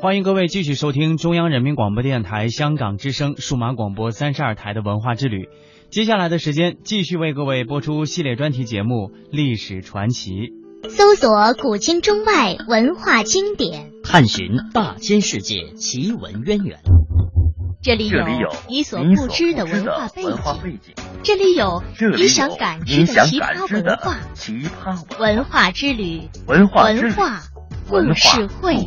欢迎各位继续收听中央人民广播电台香港之声数码广播三十二台的文化之旅。接下来的时间，继续为各位播出系列专题节目《历史传奇》，搜索古今中外文化经典，探寻大千世界奇闻渊源。这里有你所不知的文化背景，这里有你想感知的奇葩文化。奇葩文化之旅，文化文化故事会。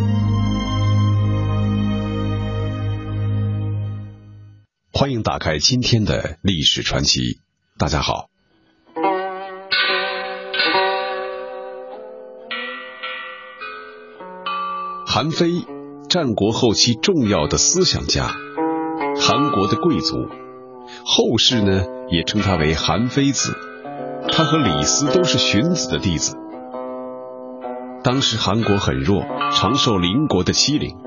欢迎打开今天的历史传奇。大家好，韩非，战国后期重要的思想家，韩国的贵族，后世呢也称他为韩非子。他和李斯都是荀子的弟子。当时韩国很弱，常受邻国的欺凌，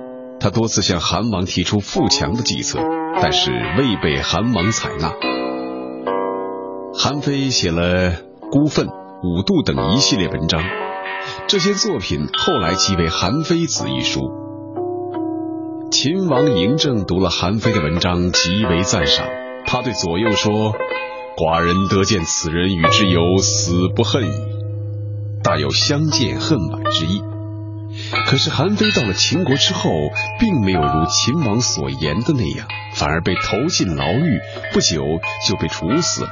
他多次向韩王提出富强的计策。但是未被韩王采纳。韩非写了《孤愤》《五度》等一系列文章，这些作品后来即为《韩非子》一书。秦王嬴政读了韩非的文章，极为赞赏。他对左右说：“寡人得见此人与之有死不恨矣，大有相见恨晚之意。”可是韩非到了秦国之后，并没有如秦王所言的那样，反而被投进牢狱，不久就被处死了。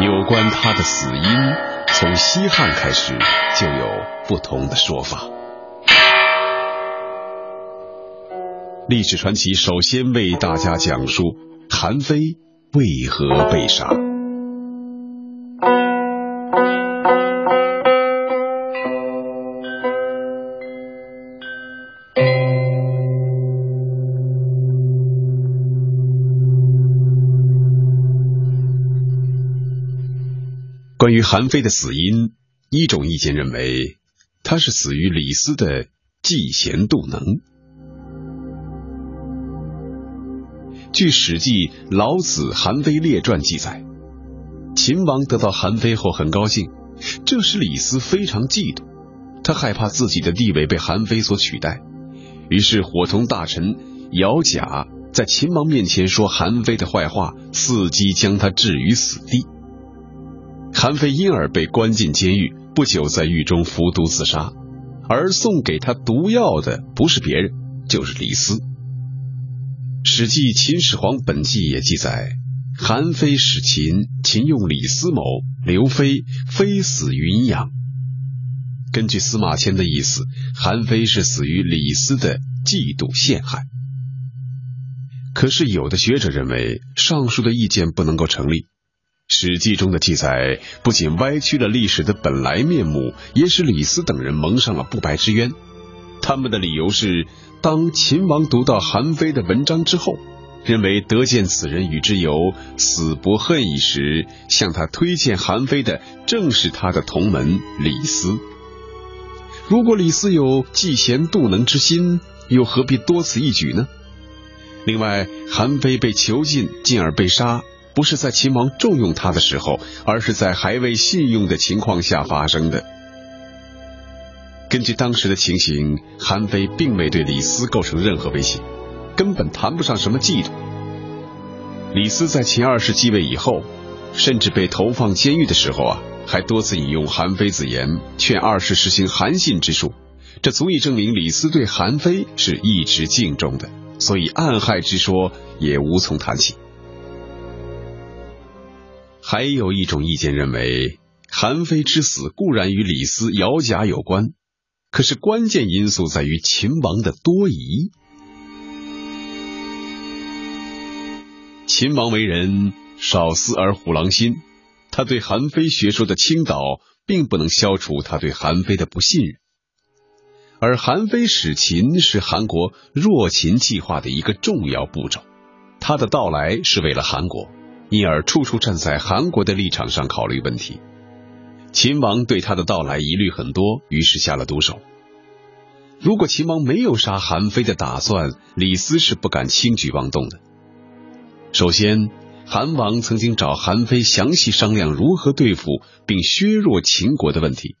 有关他的死因，从西汉开始就有不同的说法。历史传奇首先为大家讲述韩非为何被杀。与韩非的死因，一种意见认为他是死于李斯的嫉贤妒能。据《史记·老子韩非列传》记载，秦王得到韩非后很高兴，这使李斯非常嫉妒，他害怕自己的地位被韩非所取代，于是伙同大臣姚贾在秦王面前说韩非的坏话，伺机将他置于死地。韩非因而被关进监狱，不久在狱中服毒自杀。而送给他毒药的不是别人，就是李斯。《史记·秦始皇本纪》也记载，韩非使秦，秦用李斯谋，刘非，非死于阴阳。根据司马迁的意思，韩非是死于李斯的嫉妒陷害。可是有的学者认为，上述的意见不能够成立。《史记》中的记载不仅歪曲了历史的本来面目，也使李斯等人蒙上了不白之冤。他们的理由是：当秦王读到韩非的文章之后，认为得见此人与之有死不恨矣时，向他推荐韩非的正是他的同门李斯。如果李斯有嫉贤妒能之心，又何必多此一举呢？另外，韩非被囚禁，进而被杀。不是在秦王重用他的时候，而是在还未信用的情况下发生的。根据当时的情形，韩非并未对李斯构成任何威胁，根本谈不上什么嫉妒。李斯在秦二世继位以后，甚至被投放监狱的时候啊，还多次引用韩非子言，劝二世实行韩信之术，这足以证明李斯对韩非是一直敬重的，所以暗害之说也无从谈起。还有一种意见认为，韩非之死固然与李斯、姚贾有关，可是关键因素在于秦王的多疑。秦王为人少思而虎狼心。他对韩非学说的倾倒，并不能消除他对韩非的不信任。而韩非使秦是韩国弱秦计划的一个重要步骤，他的到来是为了韩国，因而处处站在韩国的立场上考虑问题。秦王对他的到来疑虑很多，于是下了毒手。如果秦王没有杀韩非的打算，李斯是不敢轻举妄动的。首先。韩王曾经找韩非详细商量如何对付并削弱秦国的问题。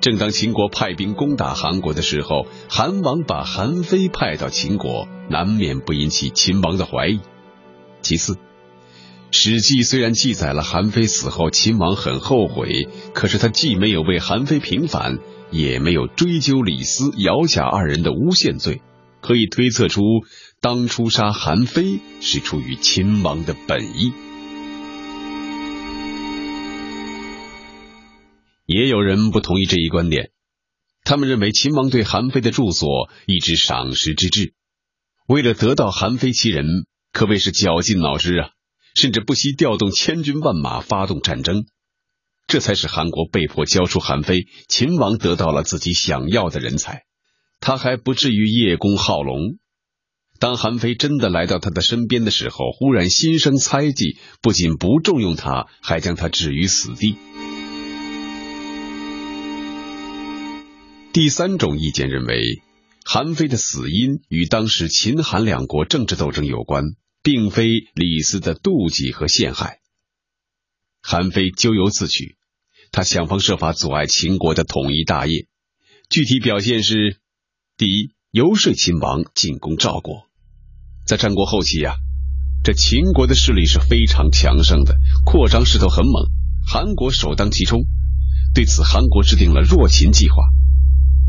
正当秦国派兵攻打韩国的时候，韩王把韩非派到秦国，难免不引起秦王的怀疑。其次，《史记》虽然记载了韩非死后秦王很后悔，可是他既没有为韩非平反，也没有追究李斯、姚贾二人的诬陷罪，可以推测出。当初杀韩非是出于秦王的本意，也有人不同意这一观点。他们认为秦王对韩非的住所一直赏识之至，为了得到韩非其人，可谓是绞尽脑汁啊，甚至不惜调动千军万马发动战争，这才使韩国被迫交出韩非，秦王得到了自己想要的人才，他还不至于叶公好龙。当韩非真的来到他的身边的时候，忽然心生猜忌，不仅不重用他，还将他置于死地。第三种意见认为，韩非的死因与当时秦韩两国政治斗争有关，并非李斯的妒忌和陷害。韩非咎由自取，他想方设法阻碍秦国的统一大业。具体表现是：第一，游说秦王进攻赵国。在战国后期呀，这秦国的势力是非常强盛的，扩张势头很猛，韩国首当其冲。对此，韩国制定了弱秦计划，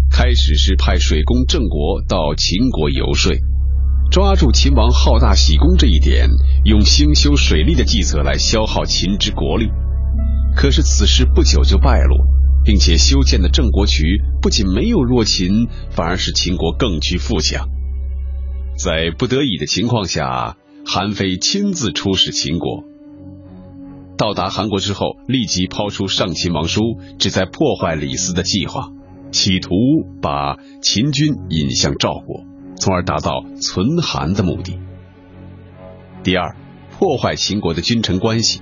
开始是派水工郑国到秦国游说，抓住秦王好大喜功这一点，用兴修水利的计策来消耗秦之国力。可是此事不久就败露，并且修建的郑国渠不仅没有弱秦，反而使秦国更趋富强。在不得已的情况下，韩非亲自出使秦国。到达韩国之后，立即抛出上秦王书，旨在破坏李斯的计划，企图把秦军引向赵国，从而达到存韩的目的。第二，破坏秦国的君臣关系，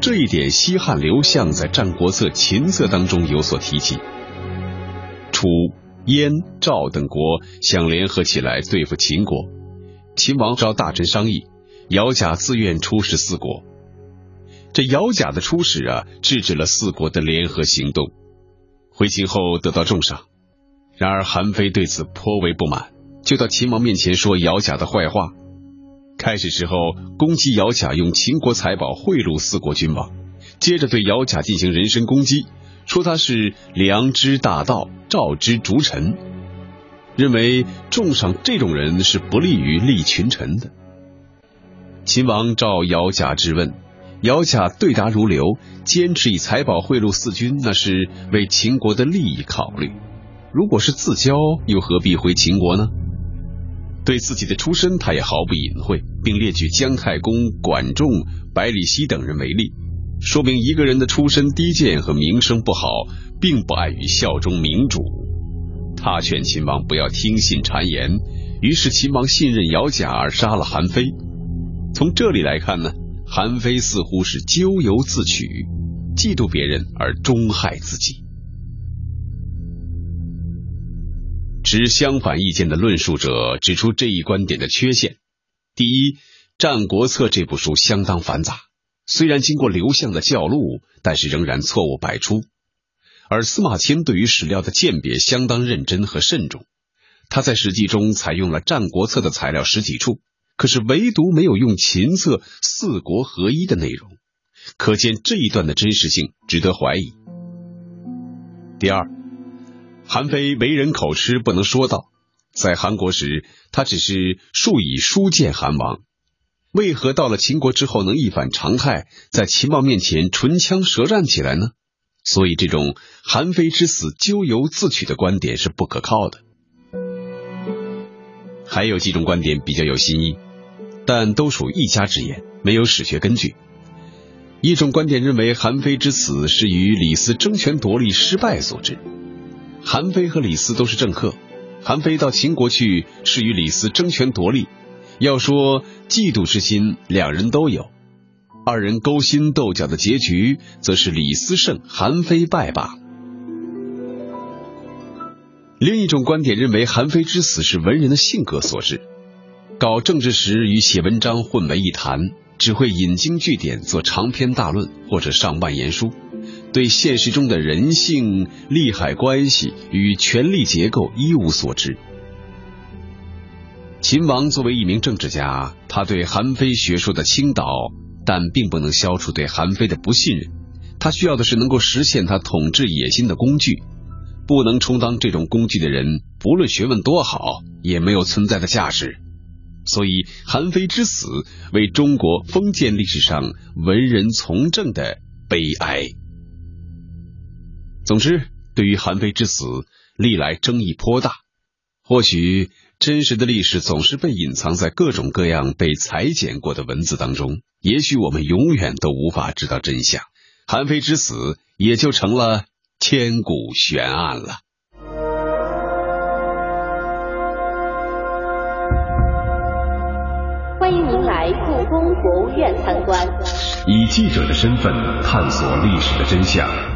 这一点西汉刘向在《战国策·秦策》当中有所提及。楚。燕、赵等国想联合起来对付秦国，秦王召大臣商议，姚贾自愿出使四国。这姚贾的出使啊，制止了四国的联合行动。回秦后得到重赏，然而韩非对此颇为不满，就到秦王面前说姚贾的坏话。开始时候攻击姚贾用秦国财宝贿赂四国君王，接着对姚贾进行人身攻击。说他是良知大盗，赵之逐臣，认为重赏这种人是不利于立群臣的。秦王召姚贾质问，姚贾对答如流，坚持以财宝贿赂四军，那是为秦国的利益考虑。如果是自交，又何必回秦国呢？对自己的出身，他也毫不隐晦，并列举姜太公、管仲、百里奚等人为例。说明一个人的出身低贱和名声不好，并不碍于效忠明主。他劝秦王不要听信谗言，于是秦王信任姚贾而杀了韩非。从这里来看呢，韩非似乎是咎由自取，嫉妒别人而终害自己。持相反意见的论述者指出这一观点的缺陷：第一，《战国策》这部书相当繁杂。虽然经过刘向的教录，但是仍然错误百出。而司马迁对于史料的鉴别相当认真和慎重，他在《史记》中采用了《战国策》的材料十几处，可是唯独没有用秦策四国合一的内容，可见这一段的真实性值得怀疑。第二，韩非为人口吃，不能说道。在韩国时，他只是数以书见韩王，为何到了秦国之后能一反常态，在秦王面前唇枪舌战起来呢？所以，这种韩非之死咎由自取的观点是不可靠的。还有几种观点比较有新意，但都属一家之言，没有史学根据。一种观点认为，韩非之死是与李斯争权夺利失败所致。韩非和李斯都是政客，韩非到秦国去是与李斯争权夺利。要说嫉妒之心，两人都有。二人勾心斗角的结局，则是李斯胜，韩非败罢。另一种观点认为，韩非之死是文人的性格所致，搞政治时与写文章混为一谈，只会引经据典做长篇大论或者上万言书，对现实中的人性、利害关系与权力结构一无所知。秦王作为一名政治家，他对韩非学说的倾倒。但并不能消除对韩非的不信任，他需要的是能够实现他统治野心的工具，不能充当这种工具的人，不论学问多好，也没有存在的价值。所以，韩非之死为中国封建历史上文人从政的悲哀。总之，对于韩非之死，历来争议颇大。或许。真实的历史总是被隐藏在各种各样被裁剪过的文字当中，也许我们永远都无法知道真相。韩非之死也就成了千古悬案了。欢迎您来故宫博物院参观，以记者的身份探索历史的真相。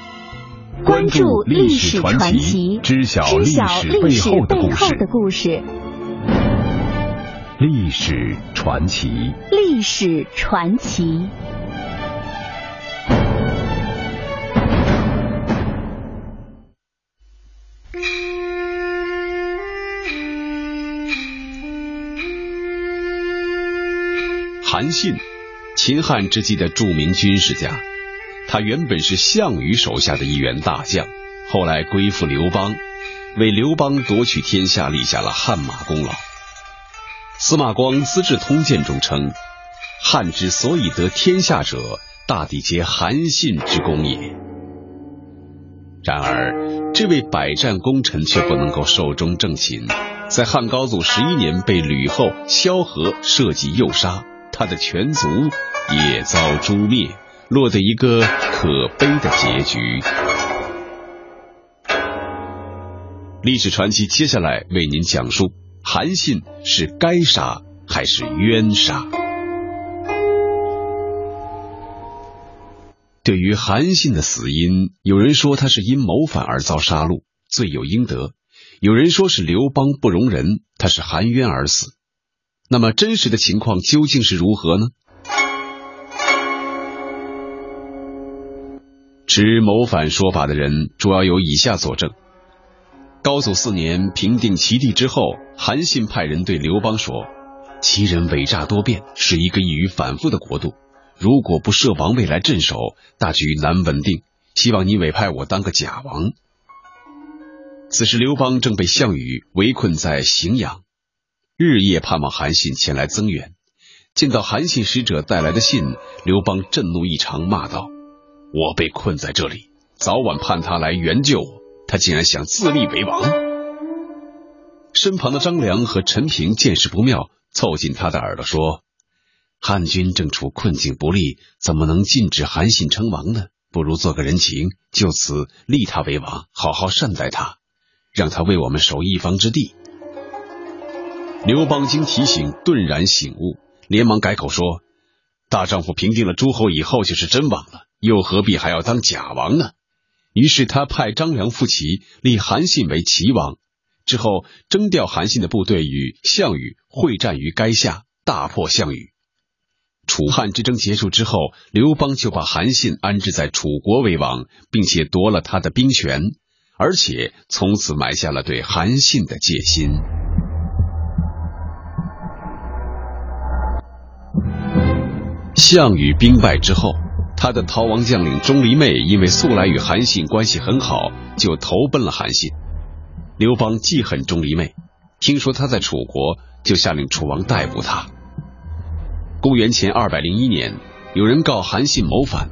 关注历史传奇，知晓历史背后的故事。历史传奇，历史传奇。韩信，秦汉之际的著名军事家。他原本是项羽手下的一员大将，后来归附刘邦，为刘邦夺取天下立下了汗马功劳。司马光《资治通鉴》中称：“汉之所以得天下者，大抵皆韩信之功也。”然而，这位百战功臣却不能够寿终正寝，在汉高祖十一年被吕后萧何设计诱杀，他的全族也遭诛灭。落得一个可悲的结局。历史传奇接下来为您讲述：韩信是该杀还是冤杀？对于韩信的死因，有人说他是因谋反而遭杀戮，罪有应得；有人说是刘邦不容人，他是含冤而死。那么真实的情况究竟是如何呢？持谋反说法的人主要有以下佐证：高祖四年平定齐地之后，韩信派人对刘邦说：“齐人伪诈多变，是一个易于反复的国度，如果不设王位来镇守，大局难稳定。希望你委派我当个假王。”此时刘邦正被项羽围困在荥阳，日夜盼望韩信前来增援。见到韩信使者带来的信，刘邦震怒异常，骂道。我被困在这里，早晚盼他来援救我。他竟然想自立为王。身旁的张良和陈平见势不妙，凑近他的耳朵说：“汉军正处困境不利，怎么能禁止韩信称王呢？不如做个人情，就此立他为王，好好善待他，让他为我们守一方之地。”刘邦经提醒，顿然醒悟，连忙改口说：“大丈夫平定了诸侯以后，就是真王了。”又何必还要当假王呢？于是他派张良复齐，立韩信为齐王。之后征调韩信的部队与项羽会战于垓下，大破项羽。楚汉之争结束之后，刘邦就把韩信安置在楚国为王，并且夺了他的兵权，而且从此埋下了对韩信的戒心。项羽兵败之后，他的逃亡将领钟离昧因为素来与韩信关系很好，就投奔了韩信。刘邦记恨钟离昧，听说他在楚国，就下令楚王逮捕他。公元前二百零一年，有人告韩信谋反，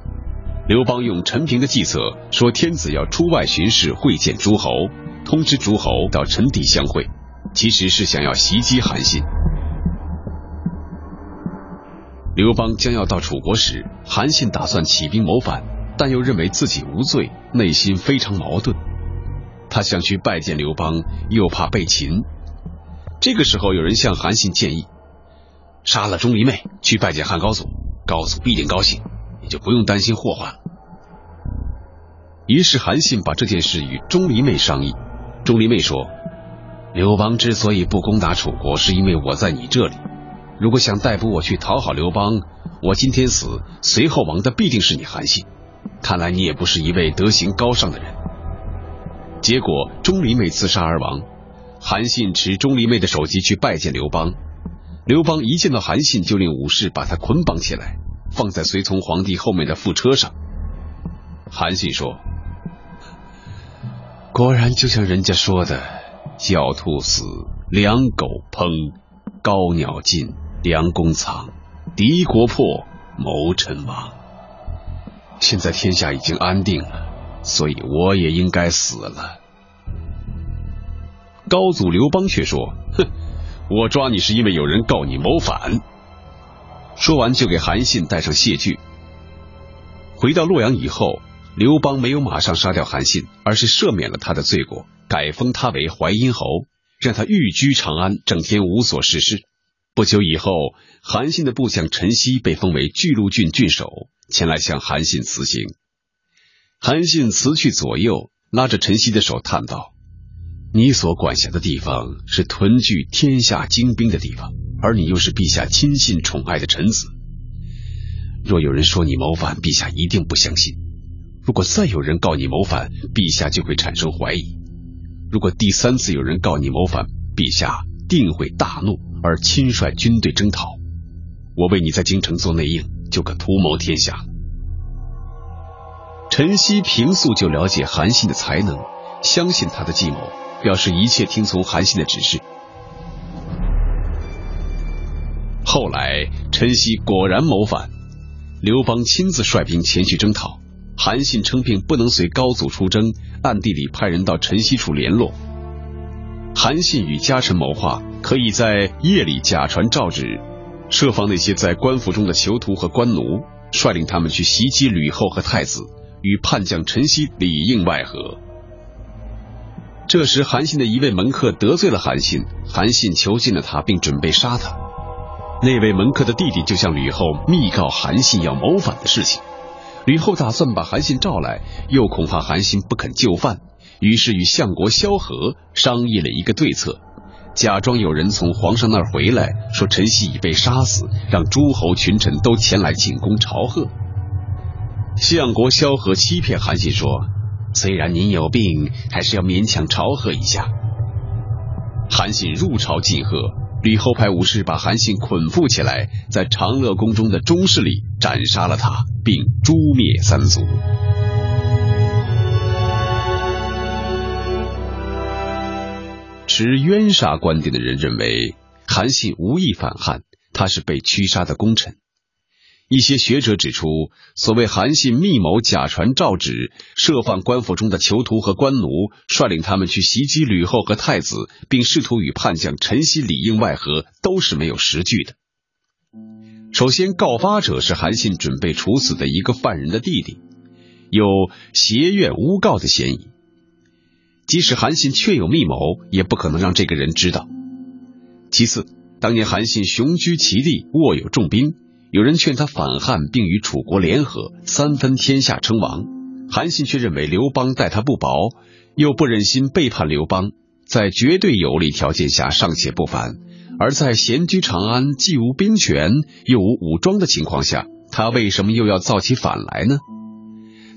刘邦用陈平的计策，说天子要出外巡视会见诸侯，通知诸侯到陈地相会，其实是想要袭击韩信。刘邦将要到楚国时，韩信打算起兵谋反，但又认为自己无罪，内心非常矛盾。他想去拜见刘邦，又怕被擒。这个时候，有人向韩信建议：杀了钟离昧，去拜见汉高祖，高祖必定高兴，也就不用担心祸患了。于是，韩信把这件事与钟离昧商议。钟离昧说：“刘邦之所以不攻打楚国，是因为我在你这里。”如果想逮捕我去讨好刘邦，我今天死，随后亡的必定是你韩信。看来你也不是一位德行高尚的人。结果钟离昧自杀而亡，韩信持钟离昧的首级去拜见刘邦。刘邦一见到韩信，就令武士把他捆绑起来，放在随从皇帝后面的副车上。韩信说：“果然就像人家说的，狡兔死，良狗烹，高鸟尽。”良公藏，敌国破，谋臣亡。现在天下已经安定了，所以我也应该死了。高祖刘邦却说：“哼，我抓你是因为有人告你谋反。”说完就给韩信戴上谢具。回到洛阳以后，刘邦没有马上杀掉韩信，而是赦免了他的罪过，改封他为淮阴侯，让他寓居长安，整天无所事事。不久以后，韩信的部将陈豨被封为巨鹿郡郡守，前来向韩信辞行。韩信辞去左右，拉着陈豨的手叹道：“你所管辖的地方是屯聚天下精兵的地方，而你又是陛下亲信宠爱的臣子。若有人说你谋反，陛下一定不相信；如果再有人告你谋反，陛下就会产生怀疑；如果第三次有人告你谋反，陛下定会大怒。”而亲率军队征讨，我为你在京城做内应，就可图谋天下。陈豨平素就了解韩信的才能，相信他的计谋，表示一切听从韩信的指示。后来，陈豨果然谋反，刘邦亲自率兵前去征讨，韩信称病不能随高祖出征，暗地里派人到陈豨处联络。韩信与家臣谋划，可以在夜里假传诏旨，设防那些在官府中的囚徒和官奴，率领他们去袭击吕后和太子，与叛将陈豨里应外合。这时，韩信的一位门客得罪了韩信，韩信囚禁了他，并准备杀他。那位门客的弟弟就向吕后密告韩信要谋反的事情。吕后打算把韩信召来，又恐怕韩信不肯就范。于是与相国萧何商议了一个对策，假装有人从皇上那儿回来，说陈豨已被杀死，让诸侯群臣都前来进宫朝贺。相国萧何欺骗韩信说：“虽然您有病，还是要勉强朝贺一下。”韩信入朝进贺，吕后派武士把韩信捆缚起来，在长乐宫中的中室里斩杀了他，并诛灭三族。持冤杀观点的人认为，韩信无意反汉，他是被驱杀的功臣。一些学者指出，所谓韩信密谋假传诏旨，设放官府中的囚徒和官奴，率领他们去袭击吕后和太子，并试图与叛将陈豨里应外合，都是没有实据的。首先，告发者是韩信准备处死的一个犯人的弟弟，有挟怨诬告的嫌疑。即使韩信确有密谋，也不可能让这个人知道。其次，当年韩信雄居其地，握有重兵，有人劝他反汉，并与楚国联合，三分天下称王。韩信却认为刘邦待他不薄，又不忍心背叛刘邦，在绝对有利条件下尚且不反，而在闲居长安、既无兵权又无武装的情况下，他为什么又要造起反来呢？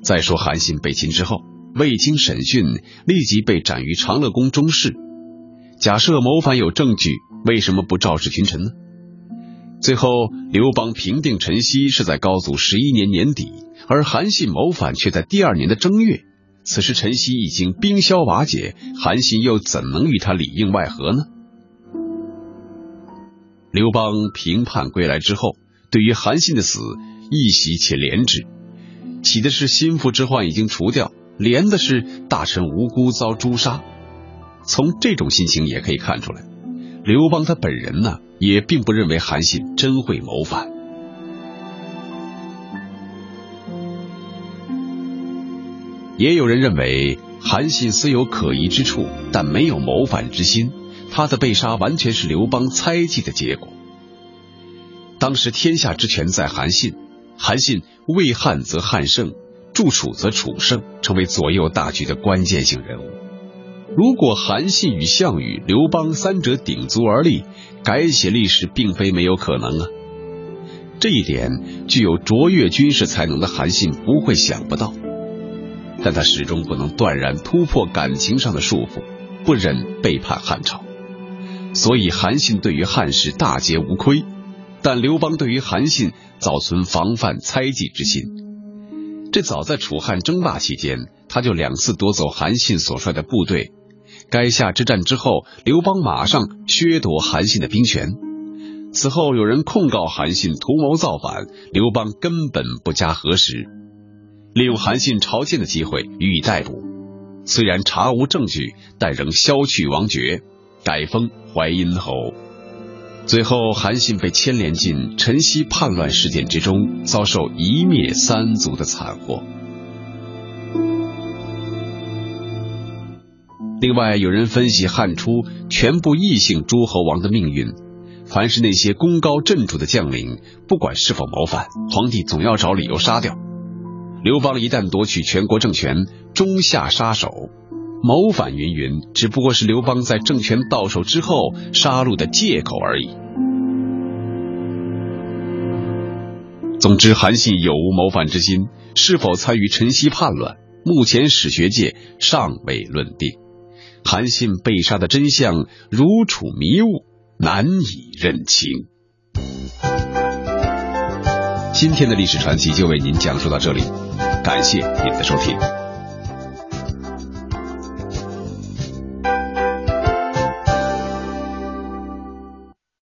再说韩信被擒之后，未经审讯，立即被斩于长乐宫中室。假设谋反有证据，为什么不昭示群臣呢？最后，刘邦平定陈豨是在高祖十一年年底，而韩信谋反却在第二年的正月。此时陈豨已经兵消瓦解，韩信又怎能与他里应外合呢？刘邦平叛归来之后，对于韩信的死，一喜且怜之。喜的是心腹之患已经除掉，怜的是大臣无辜遭诛杀。从这种心情也可以看出来，刘邦他本人呢。也并不认为韩信真会谋反。也有人认为韩信虽有可疑之处，但没有谋反之心。他的被杀完全是刘邦猜忌的结果。当时天下之权在韩信，韩信为汉则汉胜，助楚则楚胜，成为左右大局的关键性人物。如果韩信与项羽、刘邦三者鼎足而立，改写历史并非没有可能啊！这一点，具有卓越军事才能的韩信不会想不到。但他始终不能断然突破感情上的束缚，不忍背叛汉朝，所以韩信对于汉室大节无亏。但刘邦对于韩信早存防范猜忌之心，这早在楚汉争霸期间，他就两次夺走韩信所率的部队。垓下之战之后，刘邦马上削夺韩信的兵权。此后有人控告韩信图谋造反，刘邦根本不加核实，利用韩信朝见的机会予以逮捕。虽然查无证据，但仍削去王爵，改封淮阴侯。最后，韩信被牵连进陈豨叛乱事件之中，遭受一灭三族的惨祸。另外，有人分析汉初全部异姓诸侯王的命运，凡是那些功高震主的将领，不管是否谋反，皇帝总要找理由杀掉。刘邦一旦夺取全国政权，中下杀手，谋反云云，只不过是刘邦在政权到手之后杀戮的借口而已。总之，韩信有无谋反之心，是否参与陈豨叛乱，目前史学界尚未论定。韩信被杀的真相如处迷雾，难以认清。今天的历史传奇就为您讲述到这里，感谢您的收听。